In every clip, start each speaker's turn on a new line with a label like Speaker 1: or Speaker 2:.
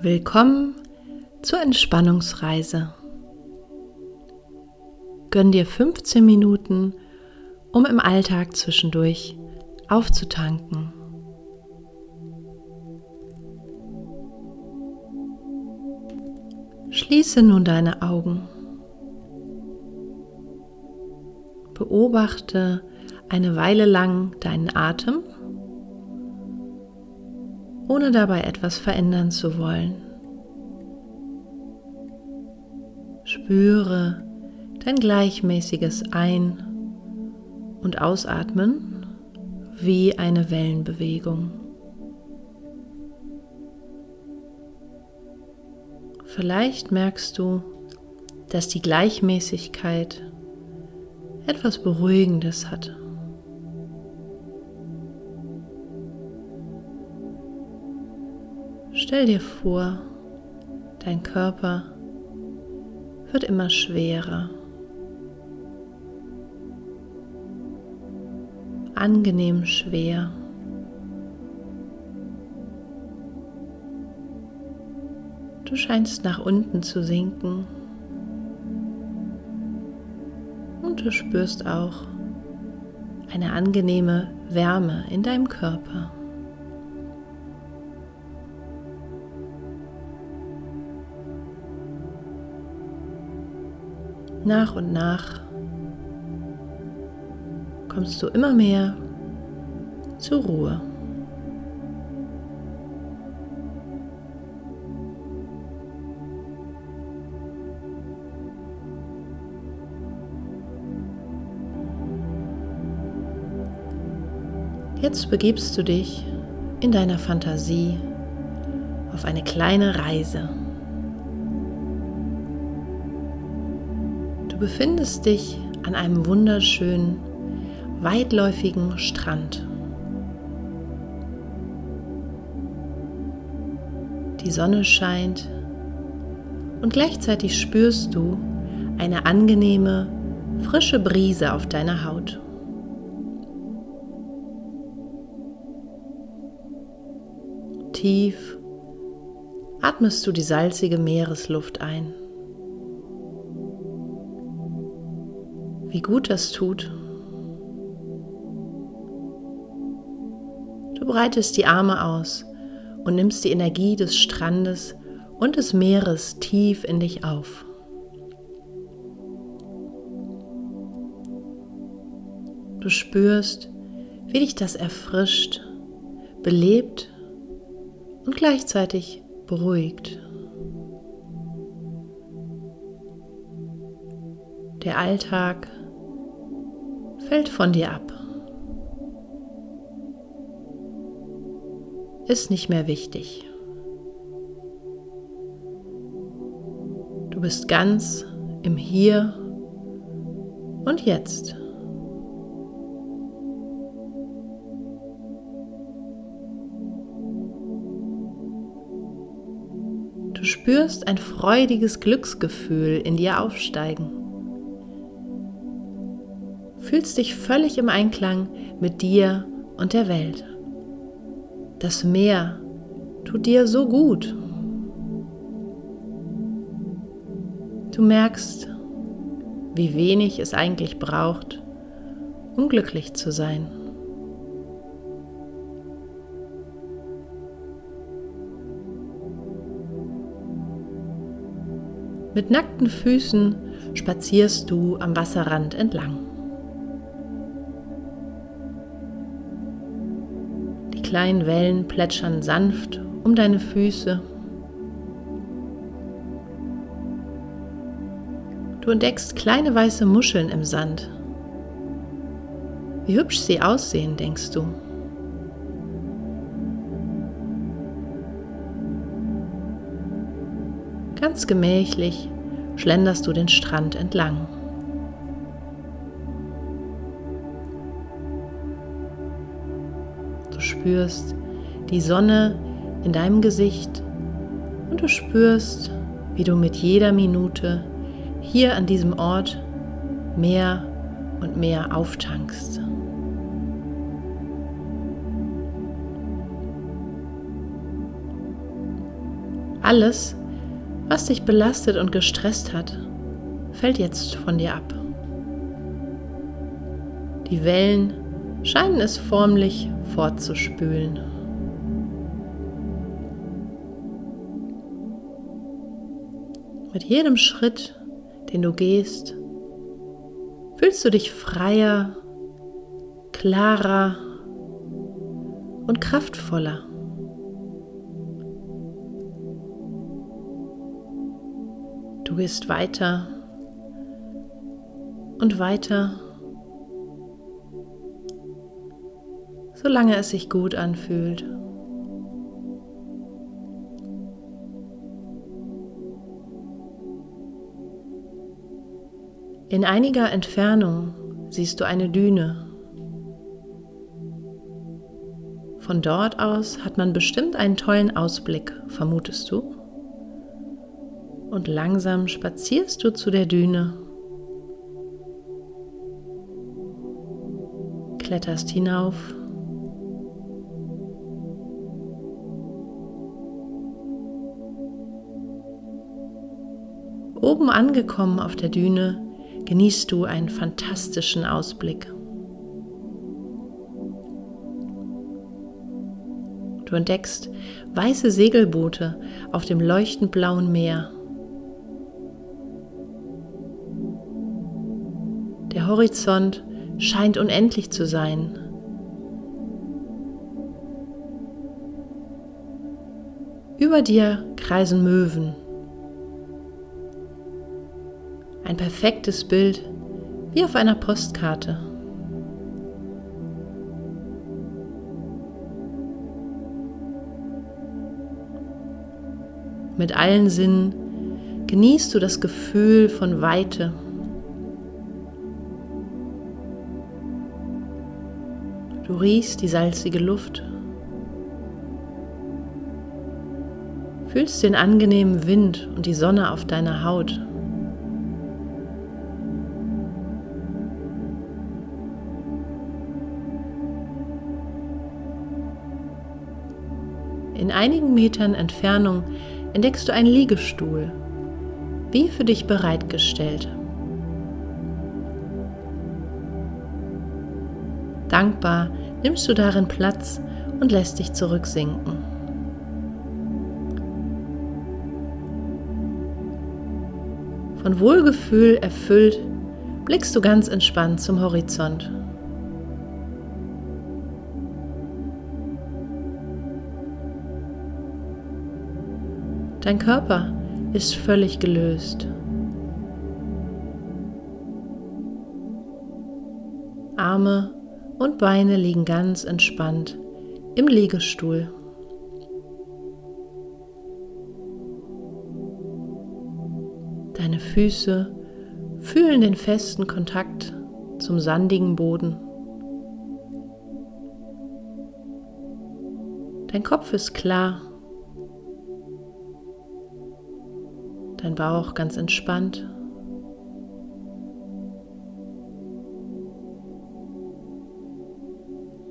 Speaker 1: Willkommen zur Entspannungsreise. Gönn dir 15 Minuten, um im Alltag zwischendurch aufzutanken. Schließe nun deine Augen. Beobachte eine Weile lang deinen Atem ohne dabei etwas verändern zu wollen. Spüre dein gleichmäßiges Ein- und Ausatmen wie eine Wellenbewegung. Vielleicht merkst du, dass die Gleichmäßigkeit etwas Beruhigendes hat. Stell dir vor, dein Körper wird immer schwerer. Angenehm schwer. Du scheinst nach unten zu sinken. Und du spürst auch eine angenehme Wärme in deinem Körper. Nach und nach kommst du immer mehr zur Ruhe. Jetzt begibst du dich in deiner Fantasie auf eine kleine Reise. Du befindest dich an einem wunderschönen, weitläufigen Strand. Die Sonne scheint und gleichzeitig spürst du eine angenehme, frische Brise auf deiner Haut. Tief atmest du die salzige Meeresluft ein. Wie gut das tut. Du breitest die Arme aus und nimmst die Energie des Strandes und des Meeres tief in dich auf. Du spürst, wie dich das erfrischt, belebt und gleichzeitig beruhigt. Der Alltag fällt von dir ab. Ist nicht mehr wichtig. Du bist ganz im Hier und Jetzt. Du spürst ein freudiges Glücksgefühl in dir aufsteigen fühlst dich völlig im Einklang mit dir und der Welt. Das Meer tut dir so gut. Du merkst, wie wenig es eigentlich braucht, um glücklich zu sein. Mit nackten Füßen spazierst du am Wasserrand entlang. Kleinen Wellen plätschern sanft um deine Füße. Du entdeckst kleine weiße Muscheln im Sand. Wie hübsch sie aussehen, denkst du. Ganz gemächlich schlenderst du den Strand entlang. Spürst die Sonne in deinem Gesicht und du spürst, wie du mit jeder Minute hier an diesem Ort mehr und mehr auftankst. Alles, was dich belastet und gestresst hat, fällt jetzt von dir ab. Die Wellen scheinen es formlich fortzuspülen. Mit jedem Schritt, den du gehst, fühlst du dich freier, klarer und kraftvoller. Du gehst weiter und weiter, solange es sich gut anfühlt. In einiger Entfernung siehst du eine Düne. Von dort aus hat man bestimmt einen tollen Ausblick, vermutest du? Und langsam spazierst du zu der Düne, kletterst hinauf. Oben angekommen auf der Düne genießt du einen fantastischen Ausblick. Du entdeckst weiße Segelboote auf dem leuchtend blauen Meer. Der Horizont scheint unendlich zu sein. Über dir kreisen Möwen. Ein perfektes Bild, wie auf einer Postkarte. Mit allen Sinnen genießt du das Gefühl von Weite. Du riechst die salzige Luft. Fühlst den angenehmen Wind und die Sonne auf deiner Haut. Einigen Metern Entfernung entdeckst du einen Liegestuhl, wie für dich bereitgestellt. Dankbar nimmst du darin Platz und lässt dich zurücksinken. Von Wohlgefühl erfüllt blickst du ganz entspannt zum Horizont. Dein Körper ist völlig gelöst. Arme und Beine liegen ganz entspannt im Liegestuhl. Deine Füße fühlen den festen Kontakt zum sandigen Boden. Dein Kopf ist klar dein Bauch ganz entspannt.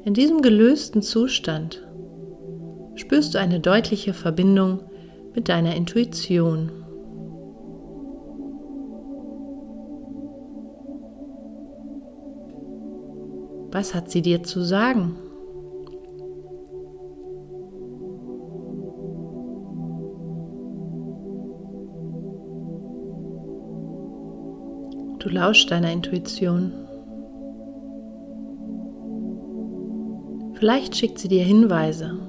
Speaker 1: In diesem gelösten Zustand spürst du eine deutliche Verbindung mit deiner Intuition. Was hat sie dir zu sagen? Du lauschst deiner Intuition. Vielleicht schickt sie dir Hinweise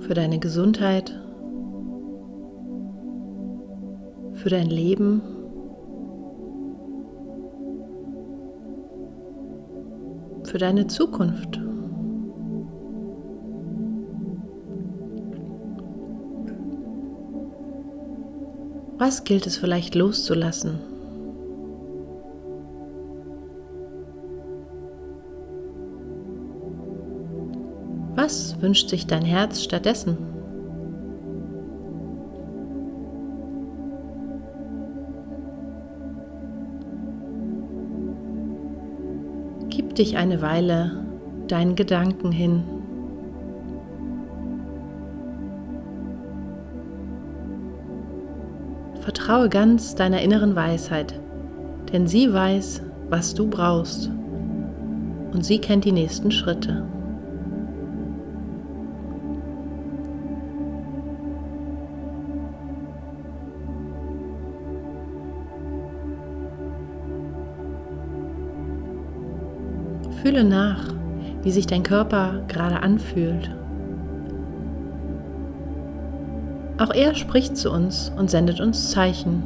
Speaker 1: für deine Gesundheit, für dein Leben. Für deine Zukunft. Was gilt es vielleicht loszulassen? Was wünscht sich dein Herz stattdessen? Gib dich eine Weile deinen Gedanken hin. Vertraue ganz deiner inneren Weisheit, denn sie weiß, was du brauchst und sie kennt die nächsten Schritte. Fühle nach, wie sich dein Körper gerade anfühlt. Auch er spricht zu uns und sendet uns Zeichen.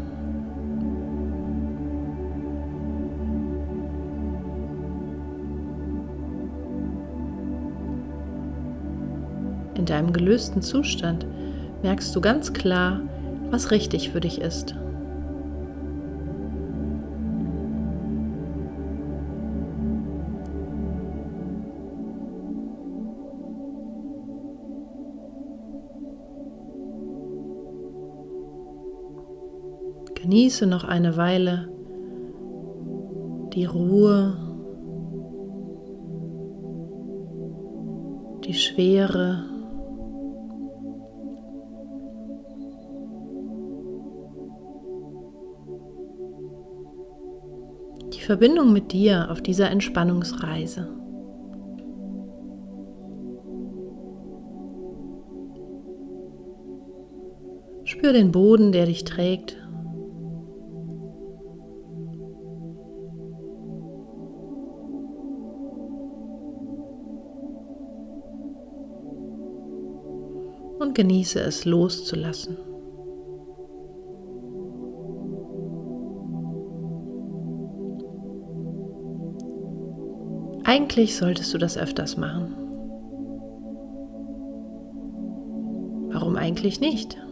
Speaker 1: In deinem gelösten Zustand merkst du ganz klar, was richtig für dich ist. Genieße noch eine Weile die Ruhe, die Schwere. Die Verbindung mit dir auf dieser Entspannungsreise. Spür den Boden, der dich trägt. Und genieße es loszulassen. Eigentlich solltest du das öfters machen. Warum eigentlich nicht?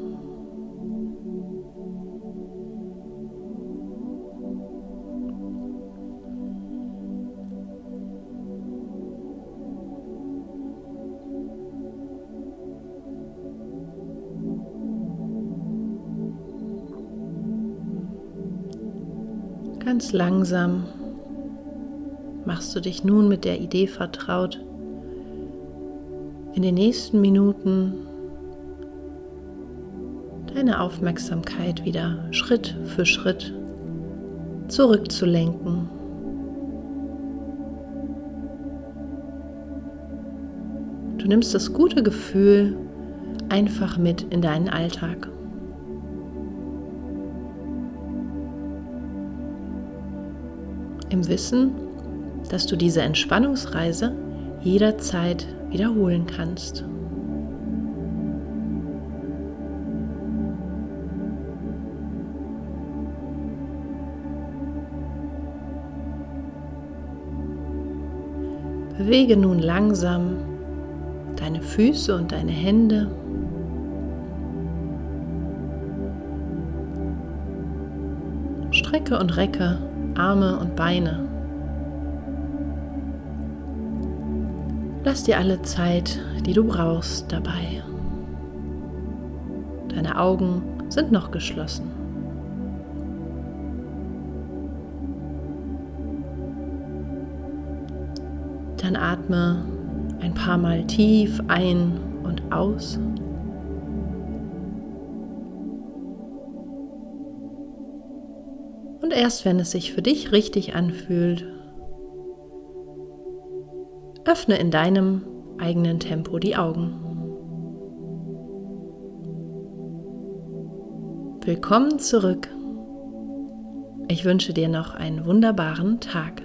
Speaker 1: Ganz langsam machst du dich nun mit der Idee vertraut, in den nächsten Minuten deine Aufmerksamkeit wieder Schritt für Schritt zurückzulenken. Du nimmst das gute Gefühl einfach mit in deinen Alltag. Im Wissen, dass du diese Entspannungsreise jederzeit wiederholen kannst. Bewege nun langsam deine Füße und deine Hände. Strecke und recke Arme und Beine. Lass dir alle Zeit, die du brauchst, dabei. Deine Augen sind noch geschlossen. Dann atme ein paar Mal tief ein und aus. Und erst wenn es sich für dich richtig anfühlt, öffne in deinem eigenen Tempo die Augen. Willkommen zurück. Ich wünsche dir noch einen wunderbaren Tag.